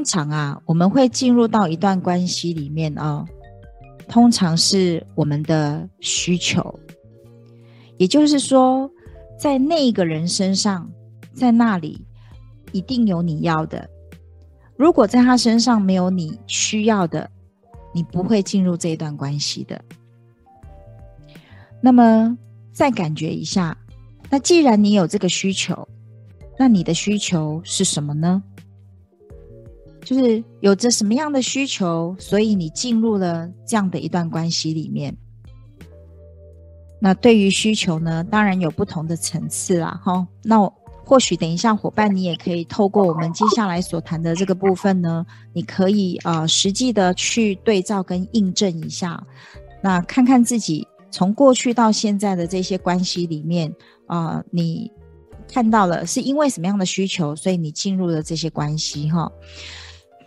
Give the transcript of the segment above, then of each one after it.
通常啊，我们会进入到一段关系里面哦，通常是我们的需求，也就是说，在那一个人身上，在那里一定有你要的。如果在他身上没有你需要的，你不会进入这一段关系的。那么，再感觉一下，那既然你有这个需求，那你的需求是什么呢？就是有着什么样的需求，所以你进入了这样的一段关系里面。那对于需求呢，当然有不同的层次啦，哈。那或许等一下伙伴，你也可以透过我们接下来所谈的这个部分呢，你可以呃实际的去对照跟印证一下，那看看自己从过去到现在的这些关系里面啊，你看到了是因为什么样的需求，所以你进入了这些关系，哈。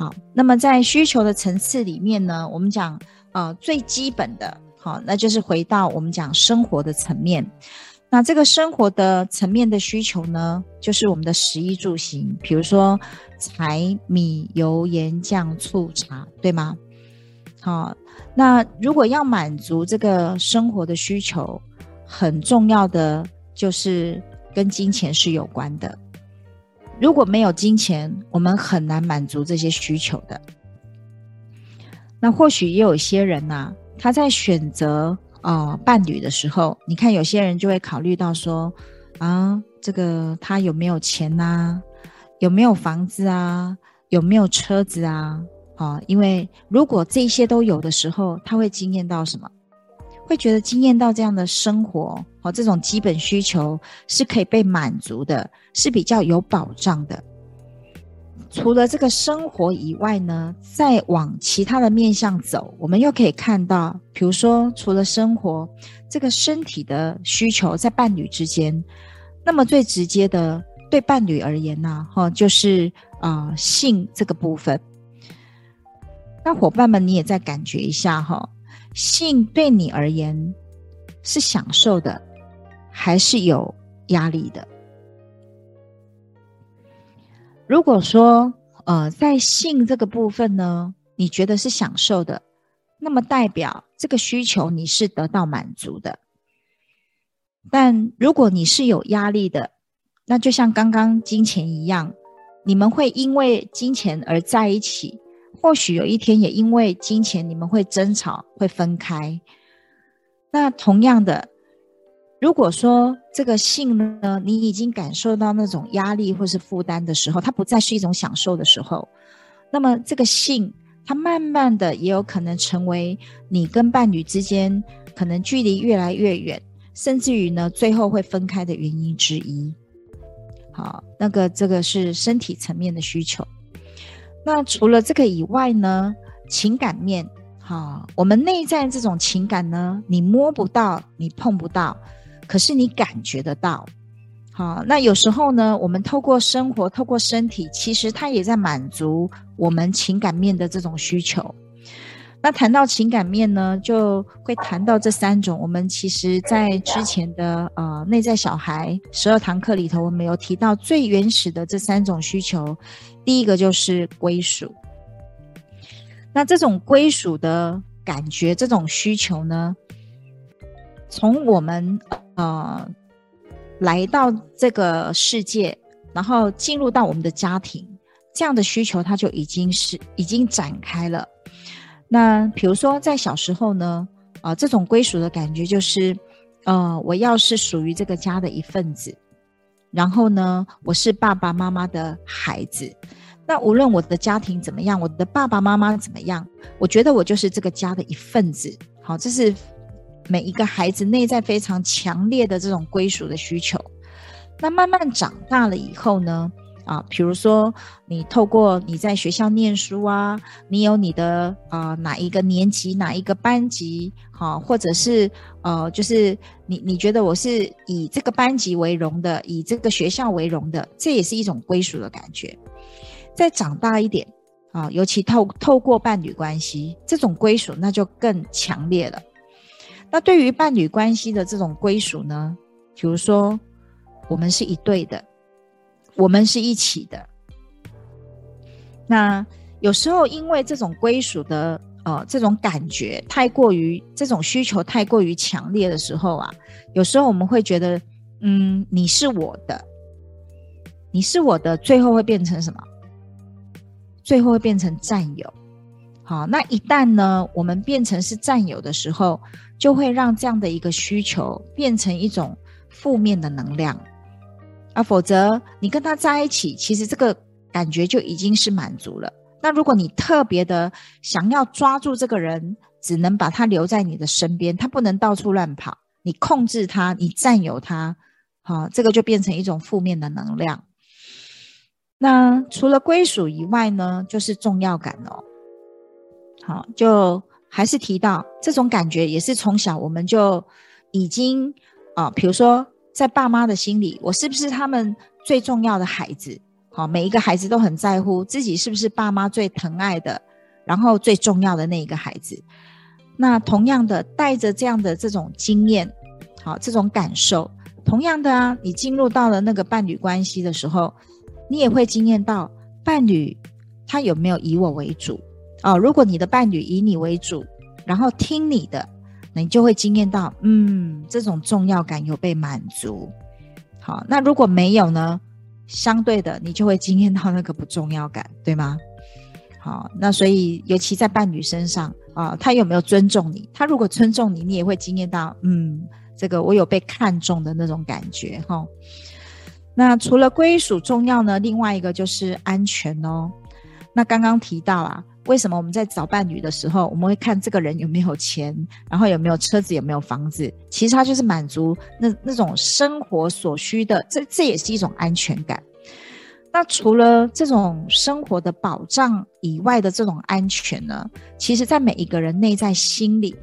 好，那么在需求的层次里面呢，我们讲呃最基本的，好，那就是回到我们讲生活的层面。那这个生活的层面的需求呢，就是我们的食衣住行，比如说柴米油盐酱醋茶，对吗？好，那如果要满足这个生活的需求，很重要的就是跟金钱是有关的。如果没有金钱，我们很难满足这些需求的。那或许也有些人呐、他在选择呃伴侣的时候，你看有些人就会考虑到说，啊，这个他有没有钱呐、有没有房子啊？有没有车子啊？啊，因为如果这些都有的时候，他会惊艳到什么？会觉得惊艳到这样的生活，哦，这种基本需求是可以被满足的，是比较有保障的。除了这个生活以外呢，再往其他的面向走，我们又可以看到，比如说除了生活，这个身体的需求在伴侣之间，那么最直接的对伴侣而言呢，哈，就是啊性这个部分。那伙伴们，你也再感觉一下哈。性对你而言是享受的，还是有压力的？如果说，呃，在性这个部分呢，你觉得是享受的，那么代表这个需求你是得到满足的。但如果你是有压力的，那就像刚刚金钱一样，你们会因为金钱而在一起。或许有一天也因为金钱，你们会争吵，会分开。那同样的，如果说这个性呢，你已经感受到那种压力或是负担的时候，它不再是一种享受的时候，那么这个性，它慢慢的也有可能成为你跟伴侣之间可能距离越来越远，甚至于呢，最后会分开的原因之一。好，那个这个是身体层面的需求。那除了这个以外呢，情感面，哈，我们内在这种情感呢，你摸不到，你碰不到，可是你感觉得到，好，那有时候呢，我们透过生活，透过身体，其实它也在满足我们情感面的这种需求。那谈到情感面呢，就会谈到这三种。我们其实在之前的呃内在小孩十二堂课里头，我们有提到最原始的这三种需求。第一个就是归属。那这种归属的感觉，这种需求呢，从我们呃来到这个世界，然后进入到我们的家庭，这样的需求它就已经是已经展开了。那比如说，在小时候呢，啊、这种归属的感觉就是，呃，我要是属于这个家的一份子，然后呢，我是爸爸妈妈的孩子。那无论我的家庭怎么样，我的爸爸妈妈怎么样，我觉得我就是这个家的一份子。好，这是每一个孩子内在非常强烈的这种归属的需求。那慢慢长大了以后呢？啊，比如说你透过你在学校念书啊，你有你的啊、哪一个年级哪一个班级，好、啊，或者是呃，就是你你觉得我是以这个班级为荣的，以这个学校为荣的，这也是一种归属的感觉。再长大一点啊，尤其透透过伴侣关系，这种归属那就更强烈了。那对于伴侣关系的这种归属呢，比如说我们是一对的。我们是一起的。那有时候因为这种归属的呃这种感觉太过于这种需求太过于强烈的时候啊，有时候我们会觉得，嗯，你是我的，你是我的，最后会变成什么？最后会变成占有。好，那一旦呢，我们变成是占有的时候，就会让这样的一个需求变成一种负面的能量。啊，否则你跟他在一起，其实这个感觉就已经是满足了。那如果你特别的想要抓住这个人，只能把他留在你的身边，他不能到处乱跑，你控制他，你占有他，好，这个就变成一种负面的能量。那除了归属以外呢，就是重要感哦。好，就还是提到这种感觉，也是从小我们就已经啊，比如说。在爸妈的心里，我是不是他们最重要的孩子？好，每一个孩子都很在乎自己是不是爸妈最疼爱的，然后最重要的那一个孩子。那同样的，带着这样的这种经验，好，这种感受，同样的啊，你进入到了那个伴侣关系的时候，你也会经验到伴侣他有没有以我为主？哦，如果你的伴侣以你为主，然后听你的。你就会惊艳到，嗯，这种重要感有被满足。好，那如果没有呢？相对的，你就会惊艳到那个不重要感，对吗？好，那所以尤其在伴侣身上啊，他有没有尊重你？他如果尊重你，你也会惊艳到，嗯，这个我有被看重的那种感觉。哈，那除了归属重要呢，另外一个就是安全哦。那刚刚提到啊。为什么我们在找伴侣的时候，我们会看这个人有没有钱，然后有没有车子，有没有房子？其实他就是满足那那种生活所需的，这这也是一种安全感。那除了这种生活的保障以外的这种安全呢？其实，在每一个人内在心里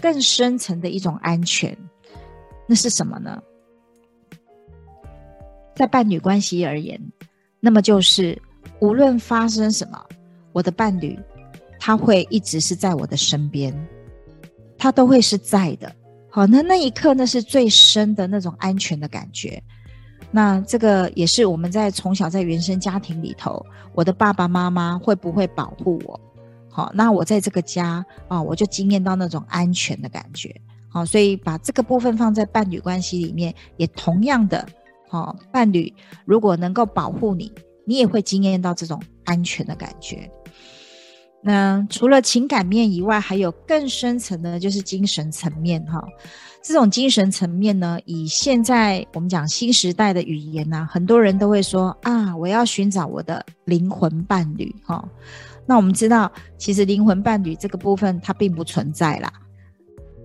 更深层的一种安全，那是什么呢？在伴侣关系而言，那么就是无论发生什么。我的伴侣，他会一直是在我的身边，他都会是在的。好，那那一刻，那是最深的那种安全的感觉。那这个也是我们在从小在原生家庭里头，我的爸爸妈妈会不会保护我？好，那我在这个家啊，我就经验到那种安全的感觉。好，所以把这个部分放在伴侣关系里面，也同样的，好，伴侣如果能够保护你，你也会经验到这种安全的感觉。那除了情感面以外，还有更深层的，就是精神层面哈。这种精神层面呢，以现在我们讲新时代的语言呢，很多人都会说啊，我要寻找我的灵魂伴侣哈。那我们知道，其实灵魂伴侣这个部分它并不存在啦。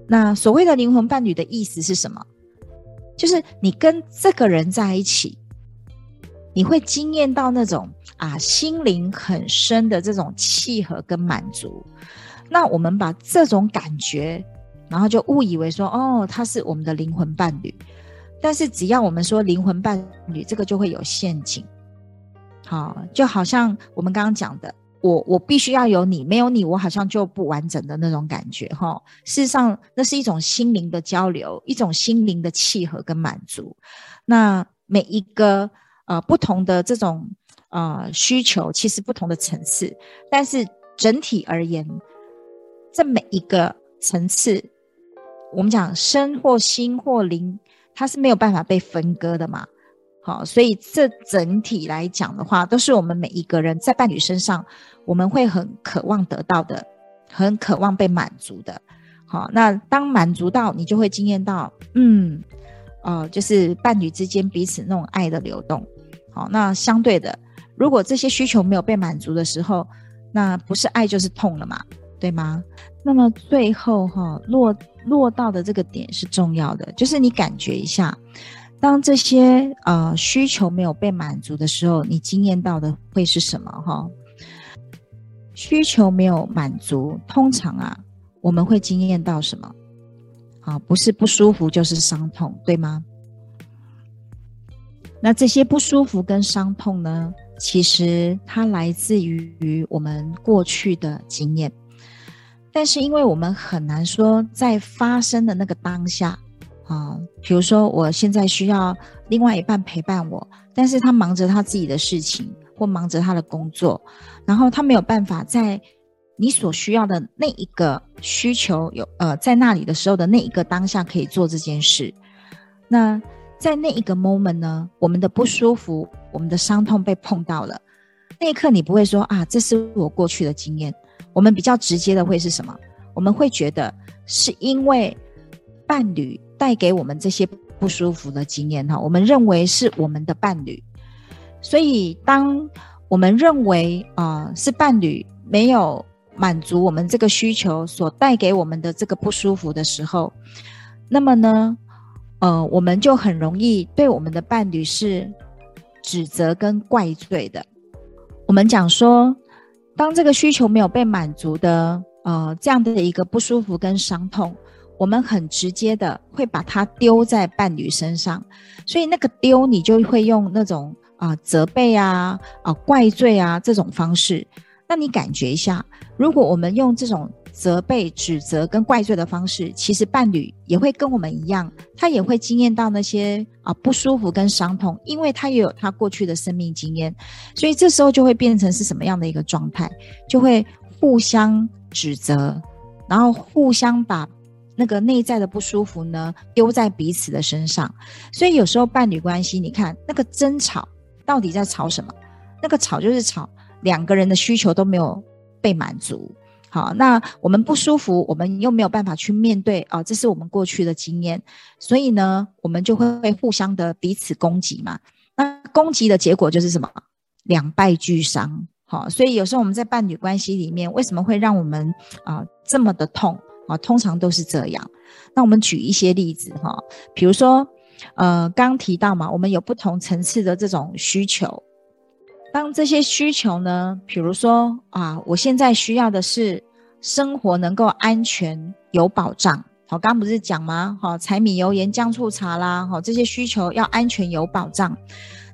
那所谓的灵魂伴侣的意思是什么？就是你跟这个人在一起。你会惊艳到那种啊，心灵很深的这种契合跟满足。那我们把这种感觉，然后就误以为说，哦，他是我们的灵魂伴侣。但是只要我们说灵魂伴侣，这个就会有陷阱。好，就好像我们刚刚讲的，我我必须要有你，没有你，我好像就不完整的那种感觉。哈，事实上，那是一种心灵的交流，一种心灵的契合跟满足。那每一个。呃，不同的这种呃需求，其实不同的层次，但是整体而言，这每一个层次，我们讲身或心或灵，它是没有办法被分割的嘛。好，所以这整体来讲的话，都是我们每一个人在伴侣身上，我们会很渴望得到的，很渴望被满足的。好，那当满足到，你就会惊艳到，嗯，呃，就是伴侣之间彼此那种爱的流动。好，那相对的，如果这些需求没有被满足的时候，那不是爱就是痛了嘛，对吗？那么最后哈落落到的这个点是重要的，就是你感觉一下，当这些呃需求没有被满足的时候，你经验到的会是什么哈？需求没有满足，通常啊我们会经验到什么？啊，不是不舒服就是伤痛，对吗？那这些不舒服跟伤痛呢，其实它来自于我们过去的经验，但是因为我们很难说在发生的那个当下啊，比如说我现在需要另外一半陪伴我，但是他忙着他自己的事情或忙着他的工作，然后他没有办法在你所需要的那一个需求有呃在那里的时候的那一个当下可以做这件事，那。在那一个 moment 呢，我们的不舒服，我们的伤痛被碰到了，那一刻你不会说啊，这是我过去的经验。我们比较直接的会是什么？我们会觉得是因为伴侣带给我们这些不舒服的经验哈，我们认为是我们的伴侣。所以当我们认为啊、是伴侣没有满足我们这个需求所带给我们的这个不舒服的时候，那么呢？呃，我们就很容易对我们的伴侣是指责跟怪罪的。我们讲说，当这个需求没有被满足的，呃，这样的一个不舒服跟伤痛，我们很直接的会把它丢在伴侣身上。所以那个丢，你就会用那种啊、责备啊、啊、怪罪啊这种方式。那你感觉一下，如果我们用这种。责备、指责跟怪罪的方式，其实伴侣也会跟我们一样，他也会经验到那些啊不舒服跟伤痛，因为他也有他过去的生命经验，所以这时候就会变成是什么样的一个状态？就会互相指责，然后互相把那个内在的不舒服呢丢在彼此的身上。所以有时候伴侣关系，你看那个争吵到底在吵什么？那个吵就是吵两个人的需求都没有被满足。好，那我们不舒服，我们又没有办法去面对啊，这是我们过去的经验，所以呢，我们就会互相的彼此攻击嘛。那攻击的结果就是什么？两败俱伤。好，所以有时候我们在伴侣关系里面，为什么会让我们啊这么的痛啊？通常都是这样。那我们举一些例子哈，比如说呃，刚提到嘛，我们有不同层次的这种需求。当这些需求呢，比如说啊，我现在需要的是生活能够安全有保障。好，刚不是讲吗？好，柴米油盐酱醋茶啦，好，这些需求要安全有保障。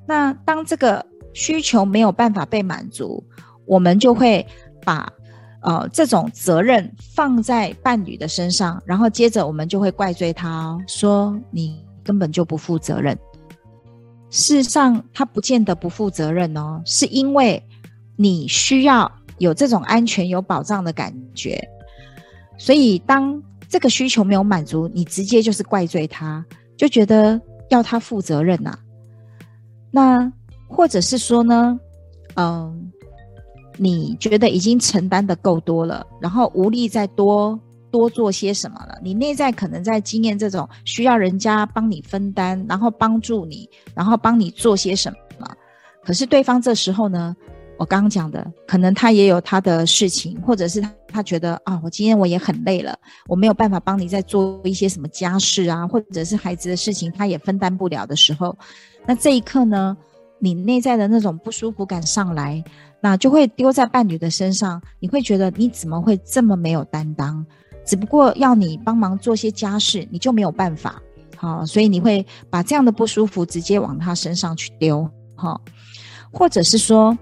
那当这个需求没有办法被满足，我们就会把呃这种责任放在伴侣的身上，然后接着我们就会怪罪他哦，说你根本就不负责任。事实上，他不见得不负责任哦，是因为你需要有这种安全、有保障的感觉，所以当这个需求没有满足，你直接就是怪罪他，就觉得要他负责任呐、啊。那或者是说呢，嗯，你觉得已经承担得够多了，然后无力再多。多做些什么了？你内在可能在经验这种需要人家帮你分担，然后帮助你，然后帮你做些什么。可是对方这时候呢，我刚刚讲的，可能他也有他的事情，或者是他他觉得啊，我今天我也很累了，我没有办法帮你再做一些什么家事啊，或者是孩子的事情，他也分担不了的时候，那这一刻呢，你内在的那种不舒服感上来，那就会丢在伴侣的身上，你会觉得你怎么会这么没有担当？只不过要你帮忙做些家事，你就没有办法，好，所以你会把这样的不舒服直接往他身上去丢，哈，或者是说，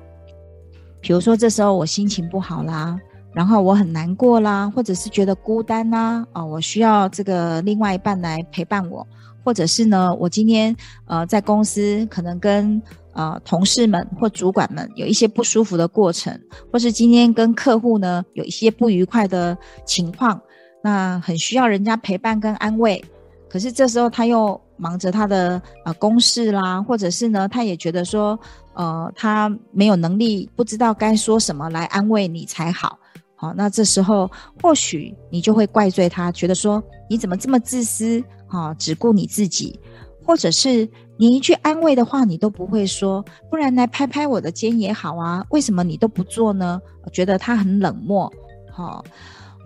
比如说这时候我心情不好啦，然后我很难过啦，或者是觉得孤单啦，啊，我需要这个另外一半来陪伴我，或者是呢，我今天呃在公司可能跟呃同事们或主管们有一些不舒服的过程，或是今天跟客户呢有一些不愉快的情况。那很需要人家陪伴跟安慰，可是这时候他又忙着他的呃公事啦，或者是呢，他也觉得说，呃，他没有能力，不知道该说什么来安慰你才好。好，那这时候或许你就会怪罪他，觉得说你怎么这么自私，哈，只顾你自己，或者是你一句安慰的话你都不会说，不然来拍拍我的肩也好啊，为什么你都不做呢？觉得他很冷漠，好。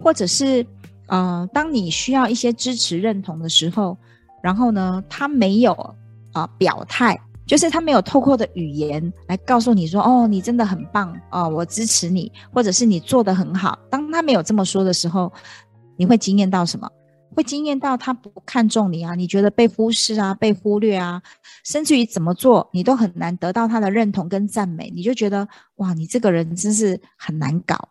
或者是呃，当你需要一些支持认同的时候，然后呢，他没有啊、呃、表态，就是他没有透过的语言来告诉你说，哦，你真的很棒哦，我支持你，或者是你做得很好。当他没有这么说的时候，你会惊艳到什么？会惊艳到他不看重你啊，你觉得被忽视啊，被忽略啊，甚至于怎么做你都很难得到他的认同跟赞美，你就觉得哇，你这个人真是很难搞。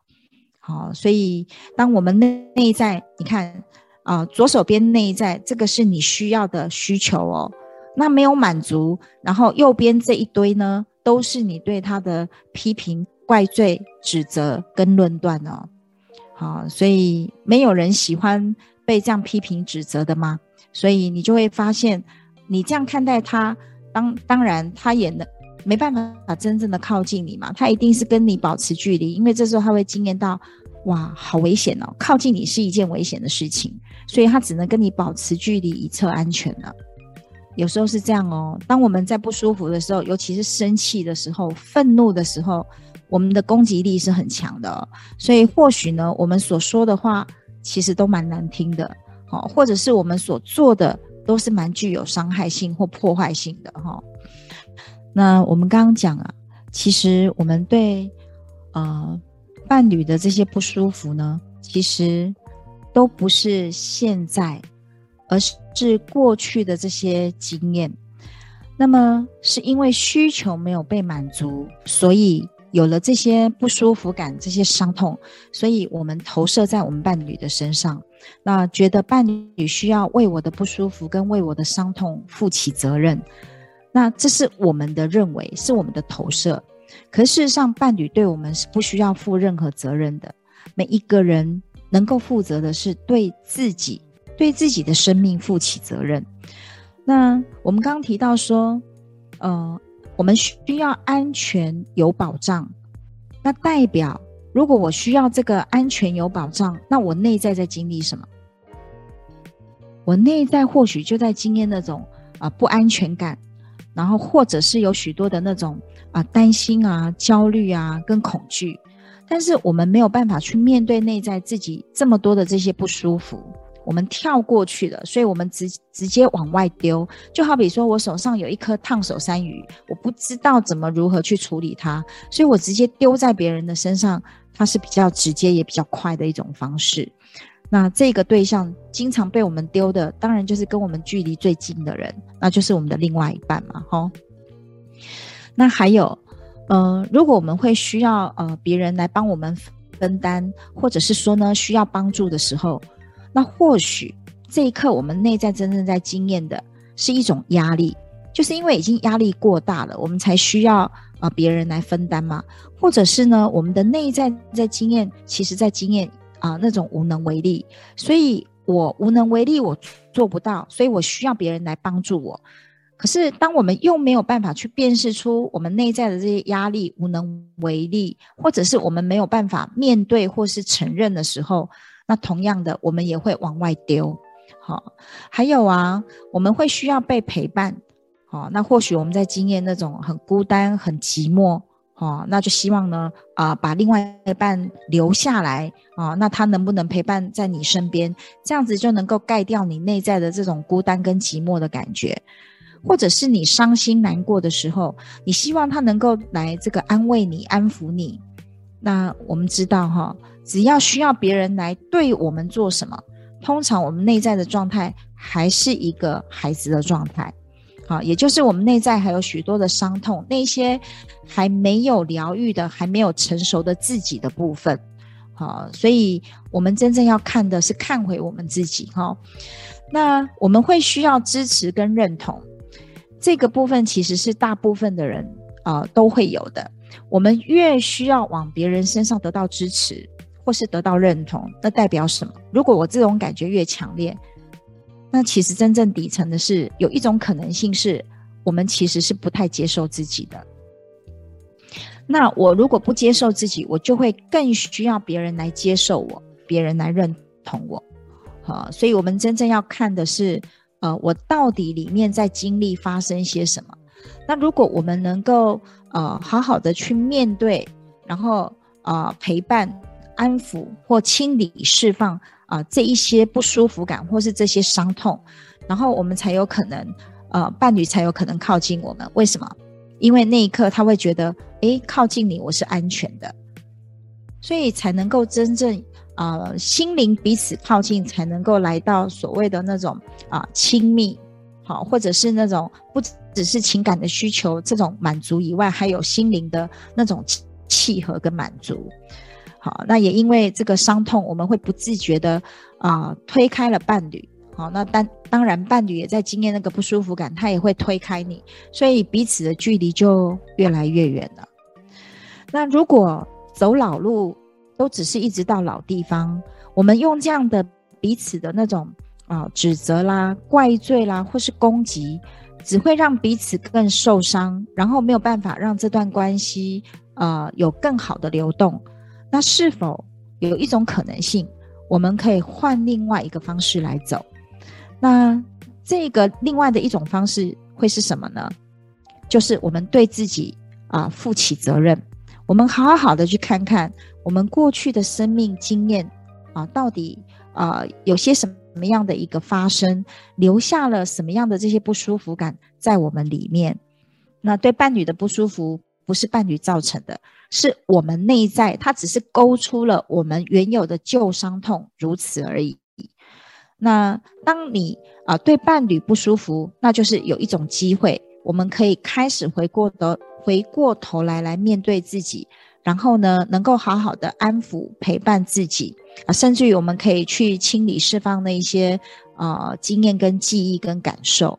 好，所以当我们内内在，你看啊，左手边内在这个是你需要的需求哦，那没有满足，然后右边这一堆呢，都是你对他的批评、怪罪、指责跟论断哦。好，所以没有人喜欢。被这样批评指责的吗？所以你就会发现，你这样看待他，当当然他也能没办法真正的靠近你嘛，他一定是跟你保持距离，因为这时候他会经验到，哇，好危险哦，靠近你是一件危险的事情，所以他只能跟你保持距离以策安全了。有时候是这样哦，当我们在不舒服的时候，尤其是生气的时候、愤怒的时候，我们的攻击力是很强的，所以或许呢，我们所说的话。其实都蛮难听的，好，或者是我们所做的都是蛮具有伤害性或破坏性的，哈。那我们刚刚讲啊，其实我们对呃伴侣的这些不舒服呢，其实都不是现在，而是过去的这些经验。那么是因为需求没有被满足，所以。有了这些不舒服感、这些伤痛，所以我们投射在我们伴侣的身上，那觉得伴侣需要为我的不舒服跟为我的伤痛负起责任，那这是我们的认为，是我们的投射。可事实上，伴侣对我们是不需要负任何责任的。每一个人能够负责的是对自己、对自己的生命负起责任。那我们刚刚提到说，呃。我们需要安全有保障，那代表如果我需要这个安全有保障，那我内在在经历什么？我内在或许就在经验那种啊、不安全感，然后或者是有许多的那种啊、担心啊、焦虑啊跟恐惧，但是我们没有办法去面对内在自己这么多的这些不舒服。我们跳过去了，所以我们直直接往外丢，就好比说我手上有一颗烫手山芋，我不知道怎么如何去处理它，所以我直接丢在别人的身上，它是比较直接也比较快的一种方式。那这个对象经常被我们丢的，当然就是跟我们距离最近的人，那就是我们的另外一半嘛，吼。那还有，呃，如果我们会需要呃别人来帮我们分担，或者是说呢需要帮助的时候。那或许这一刻，我们内在真正在经验的是一种压力，就是因为已经压力过大了，我们才需要啊、别人来分担嘛，或者是呢，我们的内在在经验，其实在经验啊、那种无能为力，所以我无能为力，我做不到，所以我需要别人来帮助我。可是当我们又没有办法去辨识出我们内在的这些压力无能为力，或者是我们没有办法面对或是承认的时候。那同样的，我们也会往外丢，好，还有啊，我们会需要被陪伴，好，那或许我们在经验那种很孤单、很寂寞，哦，那就希望呢，啊，把另外一半留下来，啊，那他能不能陪伴在你身边？这样子就能够盖掉你内在的这种孤单跟寂寞的感觉，或者是你伤心难过的时候，你希望他能够来这个安慰你、安抚你。那我们知道哈。只要需要别人来对我们做什么，通常我们内在的状态还是一个孩子的状态，好，也就是我们内在还有许多的伤痛，那些还没有疗愈的、还没有成熟的自己的部分，好，所以我们真正要看的是看回我们自己，哈。那我们会需要支持跟认同，这个部分其实是大部分的人啊、都会有的。我们越需要往别人身上得到支持。或是得到认同，那代表什么？如果我这种感觉越强烈，那其实真正底层的是有一种可能性是，我们其实是不太接受自己的。那我如果不接受自己，我就会更需要别人来接受我，别人来认同我。好，所以我们真正要看的是，呃，我到底里面在经历发生些什么？那如果我们能够呃好好的去面对，然后呃陪伴。安抚或清理、释放啊、这一些不舒服感或是这些伤痛，然后我们才有可能呃伴侣才有可能靠近我们。为什么？因为那一刻他会觉得，诶，靠近你我是安全的，所以才能够真正啊、呃、心灵彼此靠近，才能够来到所谓的那种啊、亲密，好，或者是那种不只是情感的需求这种满足以外，还有心灵的那种契合跟满足。好，那也因为这个伤痛，我们会不自觉的啊、推开了伴侣。好，那当当然，伴侣也在经验那个不舒服感，他也会推开你，所以彼此的距离就越来越远了。那如果走老路都只是一直到老地方，我们用这样的彼此的那种啊、指责啦、怪罪啦，或是攻击，只会让彼此更受伤，然后没有办法让这段关系呃有更好的流动。那是否有一种可能性，我们可以换另外一个方式来走？那这个另外的一种方式会是什么呢？就是我们对自己啊、负起责任，我们好好的去看看我们过去的生命经验啊、到底啊、有些什么样的一个发生，留下了什么样的这些不舒服感在我们里面。那对伴侣的不舒服不是伴侣造成的，是我们内在，它只是勾出了我们原有的旧伤痛，如此而已。那当你啊、对伴侣不舒服，那就是有一种机会，我们可以开始回过头回过头来来面对自己，然后呢，能够好好的安抚陪伴自己啊、甚至于我们可以去清理释放那一些啊、呃、经验跟记忆跟感受。